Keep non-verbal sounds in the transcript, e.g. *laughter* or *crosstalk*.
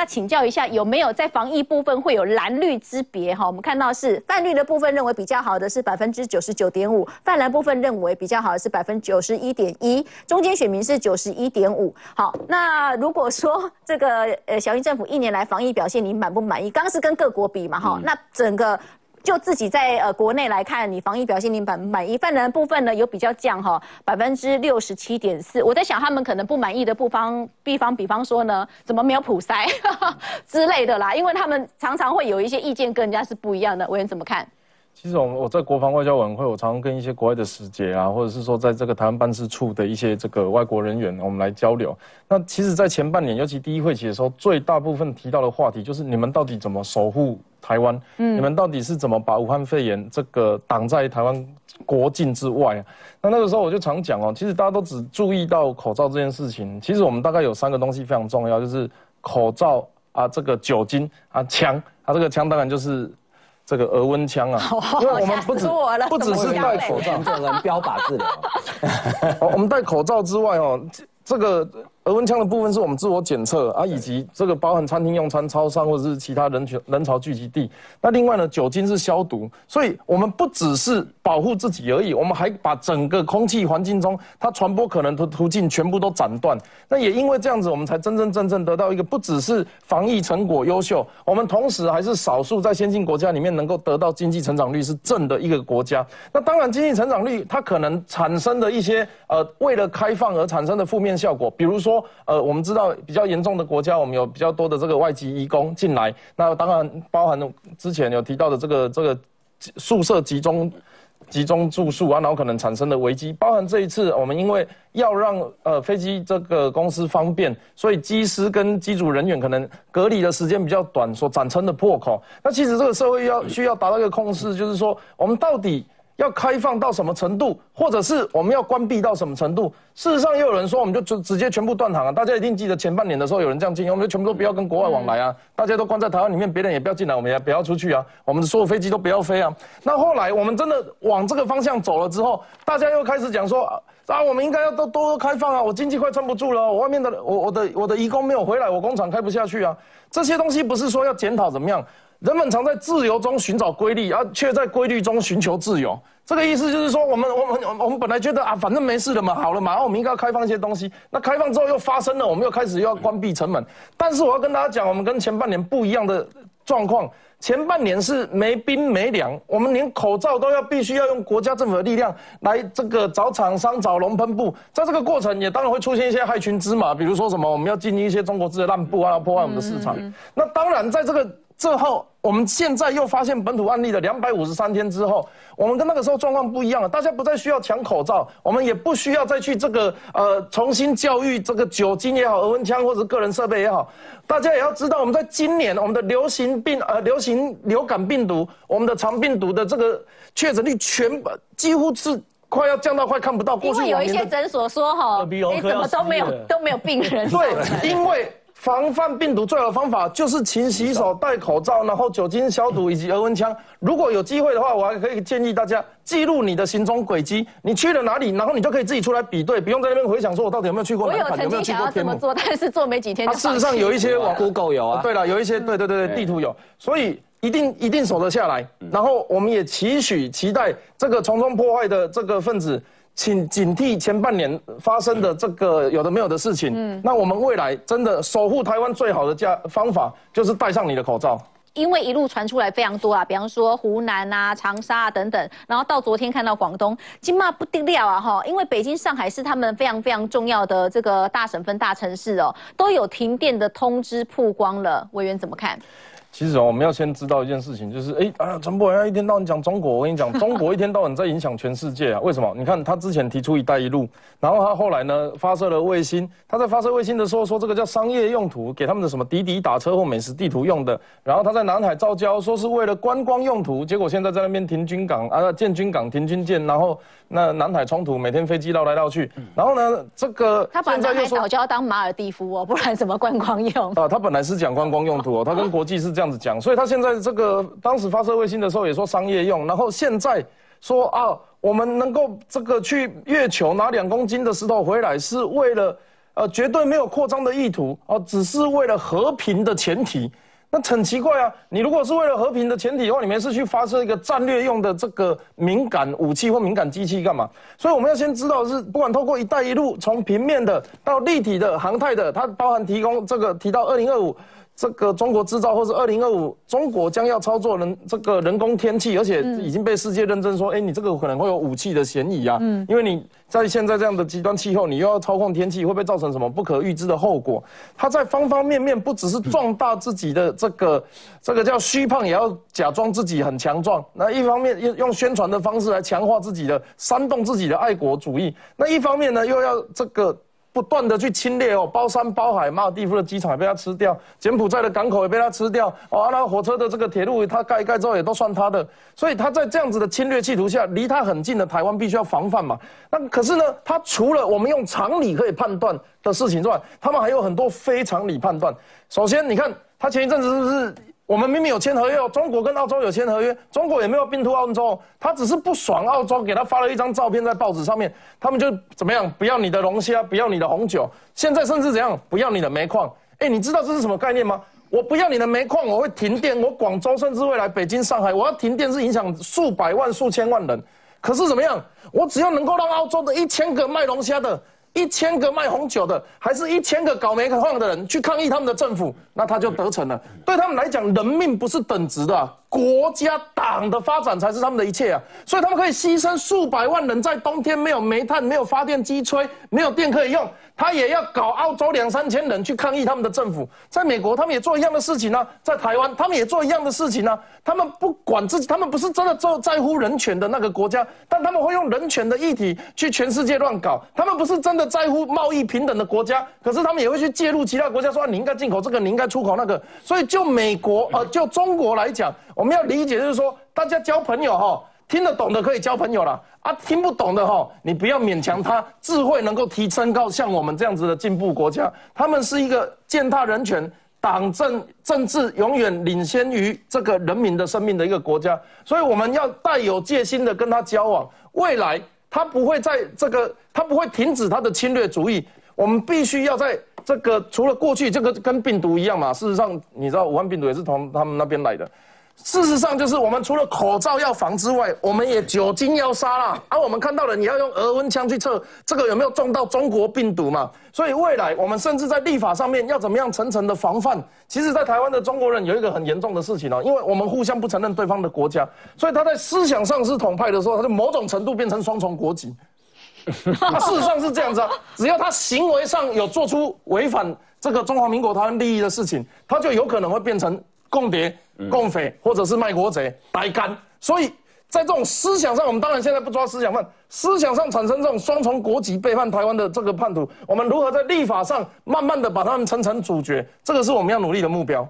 那请教一下，有没有在防疫部分会有蓝绿之别？哈，我们看到是泛绿的部分认为比较好的是百分之九十九点五，泛蓝部分认为比较好的是百分之九十一点一，中间选民是九十一点五。好，那如果说这个呃小英政府一年来防疫表现，你满不满意？刚刚是跟各国比嘛，哈，那整个。就自己在呃国内来看，你防疫表现你满满意？犯人部分呢有比较降哈，百分之六十七点四。我在想他们可能不满意的部方，比方比方说呢，怎么没有普筛 *laughs* 之类的啦？因为他们常常会有一些意见跟人家是不一样的。委员怎么看？其实我我在国防外交委员会，我常常跟一些国外的使节啊，或者是说在这个台湾办事处的一些这个外国人员，我们来交流。那其实，在前半年，尤其第一会期的时候，最大部分提到的话题就是你们到底怎么守护台湾？嗯，你们到底是怎么把武汉肺炎这个挡在台湾国境之外？那那个时候我就常讲哦，其实大家都只注意到口罩这件事情，其实我们大概有三个东西非常重要，就是口罩啊，这个酒精啊，枪啊，这个枪当然就是。这个额温枪啊，*laughs* 因为我们不止不只是戴口罩，这人标靶治疗。*laughs* 我们戴口罩之外哦，这个。额温枪的部分是我们自我检测啊，以及这个包含餐厅用餐、超商或者是其他人群人潮聚集地。那另外呢，酒精是消毒，所以我们不只是保护自己而已，我们还把整个空气环境中它传播可能的途径全部都斩断。那也因为这样子，我们才真真正正得到一个不只是防疫成果优秀，我们同时还是少数在先进国家里面能够得到经济成长率是正的一个国家。那当然，经济成长率它可能产生的一些呃为了开放而产生的负面效果，比如说。说呃，我们知道比较严重的国家，我们有比较多的这个外籍移工进来，那当然包含之前有提到的这个这个宿舍集中集中住宿啊，然后可能产生的危机，包含这一次我们因为要让呃飞机这个公司方便，所以机师跟机组人员可能隔离的时间比较短，所产生的破口。那其实这个社会要需要达到一个共识，就是说我们到底。要开放到什么程度，或者是我们要关闭到什么程度？事实上，又有人说，我们就直直接全部断航啊！大家一定记得前半年的时候，有人这样建议，我们就全部都不要跟国外往来啊！大家都关在台湾里面，别人也不要进来，我们也不要出去啊！我们的所有飞机都不要飞啊！那后来我们真的往这个方向走了之后，大家又开始讲说啊，我们应该要都多开放啊！我经济快撑不住了，我外面的我我的我的移工没有回来，我工厂开不下去啊！这些东西不是说要检讨怎么样？人们常在自由中寻找规律，而却在规律中寻求自由。这个意思就是说，我们我们我们本来觉得啊，反正没事了嘛，好了嘛，然后我们应该要开放一些东西。那开放之后又发生了，我们又开始又要关闭城门。但是我要跟大家讲，我们跟前半年不一样的状况。前半年是没兵没粮，我们连口罩都要必须要用国家政府的力量来这个找厂商找龙喷布。在这个过程也当然会出现一些害群之马，比如说什么我们要进一些中国制的烂布啊，破坏我们的市场。那当然在这个。之后，我们现在又发现本土案例的两百五十三天之后，我们跟那个时候状况不一样了。大家不再需要抢口罩，我们也不需要再去这个呃重新教育这个酒精也好，额温枪或者个人设备也好。大家也要知道，我们在今年我们的流行病呃流行流感病毒，我们的肠病毒的这个确诊率全几乎是快要降到快看不到。因为有一些诊所说哈，你怎么都没有都没有病人。对，因为。防范病毒最好的方法就是勤洗手、戴口罩，然后酒精消毒以及额温枪。如果有机会的话，我还可以建议大家记录你的行踪轨迹，你去了哪里，然后你就可以自己出来比对，不用在那边回想说我到底有没有去过。我有曾经想要这么做，但是做没几天。事实上有一些网 Google 有啊，对了，有一些对对对对地图有，所以一定一定守得下来。然后我们也期许期待这个从中破坏的这个分子。请警惕前半年发生的这个有的没有的事情。嗯，那我们未来真的守护台湾最好的家方法就是戴上你的口罩。因为一路传出来非常多啊，比方说湖南啊、长沙啊等等，然后到昨天看到广东，今嘛不定料啊哈，因为北京、上海是他们非常非常重要的这个大省份、大城市哦，都有停电的通知曝光了。委员怎么看？其实哦，我们要先知道一件事情，就是哎啊，陈博要一天到晚讲中国，我跟你讲，*laughs* 中国一天到晚在影响全世界啊。为什么？你看他之前提出“一带一路”，然后他后来呢发射了卫星，他在发射卫星的时候说这个叫商业用途，给他们的什么滴滴打车或美食地图用的。然后他在南海造礁，说是为了观光用途，结果现在在那边停军港啊，建军港、停军舰，然后那南海冲突，每天飞机绕来绕去。然后呢，这个他把南海岛就要当马尔蒂夫哦，不然怎么观光用？啊，他本来是讲观光用途哦，他跟国际是。这样子讲，所以他现在这个当时发射卫星的时候也说商业用，然后现在说啊，我们能够这个去月球拿两公斤的石头回来，是为了呃绝对没有扩张的意图哦，只是为了和平的前提。那很奇怪啊！你如果是为了和平的前提的话，你没事去发射一个战略用的这个敏感武器或敏感机器干嘛？所以我们要先知道是，不管透过“一带一路”从平面的到立体的、航太的，它包含提供这个提到二零二五。这个中国制造，或是二零二五中国将要操作人这个人工天气，而且已经被世界认证说，哎，你这个可能会有武器的嫌疑啊。嗯，因为你在现在这样的极端气候，你又要操控天气，会不会造成什么不可预知的后果？他在方方面面不只是壮大自己的这个这个叫虚胖，也要假装自己很强壮。那一方面用用宣传的方式来强化自己的煽动自己的爱国主义，那一方面呢又要这个。不断的去侵略哦，包山包海，马尔地夫的机场也被他吃掉，柬埔寨的港口也被他吃掉，哦，那火车的这个铁路他盖一盖之后也都算他的，所以他在这样子的侵略企图下，离他很近的台湾必须要防范嘛。那可是呢，他除了我们用常理可以判断的事情之外，他们还有很多非常理判断。首先，你看他前一阵子是不是？我们明明有签合约，中国跟澳洲有签合约，中国也没有并吞澳洲，他只是不爽澳洲，给他发了一张照片在报纸上面，他们就怎么样，不要你的龙虾，不要你的红酒，现在甚至怎样，不要你的煤矿。哎，你知道这是什么概念吗？我不要你的煤矿，我会停电，我广州甚至未来北京、上海，我要停电是影响数百万、数千万人。可是怎么样，我只要能够让澳洲的一千个卖龙虾的。一千个卖红酒的，还是一千个搞煤矿的人去抗议他们的政府，那他就得逞了。对他们来讲，人命不是等值的。国家党的发展才是他们的一切啊！所以他们可以牺牲数百万人，在冬天没有煤炭、没有发电机吹、没有电可以用，他也要搞澳洲两三千人去抗议他们的政府。在美国，他们也做一样的事情呢；在台湾，他们也做一样的事情呢。他们不管自己，他们不是真的在在乎人权的那个国家，但他们会用人权的议题去全世界乱搞。他们不是真的在乎贸易平等的国家，可是他们也会去介入其他国家，说你应该进口这个，你应该出口那个。所以就美国呃，就中国来讲。我们要理解，就是说，大家交朋友哈，听得懂的可以交朋友了啊，听不懂的哈，你不要勉强他智慧能够提升到像我们这样子的进步国家。他们是一个践踏人权、党政政治永远领先于这个人民的生命的一个国家，所以我们要带有戒心的跟他交往。未来他不会在这个，他不会停止他的侵略主义。我们必须要在这个，除了过去这个跟病毒一样嘛，事实上你知道武汉病毒也是从他们那边来的。事实上，就是我们除了口罩要防之外，我们也酒精要杀啦。而我们看到了，你要用额温枪去测这个有没有中到中国病毒嘛？所以未来我们甚至在立法上面要怎么样层层的防范？其实，在台湾的中国人有一个很严重的事情哦，因为我们互相不承认对方的国家，所以他在思想上是统派的时候，他就某种程度变成双重国籍。事实上是这样子啊，只要他行为上有做出违反这个中华民国台湾利益的事情，他就有可能会变成。共谍、共匪，或者是卖国贼、白干，所以在这种思想上，我们当然现在不抓思想犯，思想上产生这种双重国籍背叛台湾的这个叛徒，我们如何在立法上慢慢的把他们层层主角，这个是我们要努力的目标。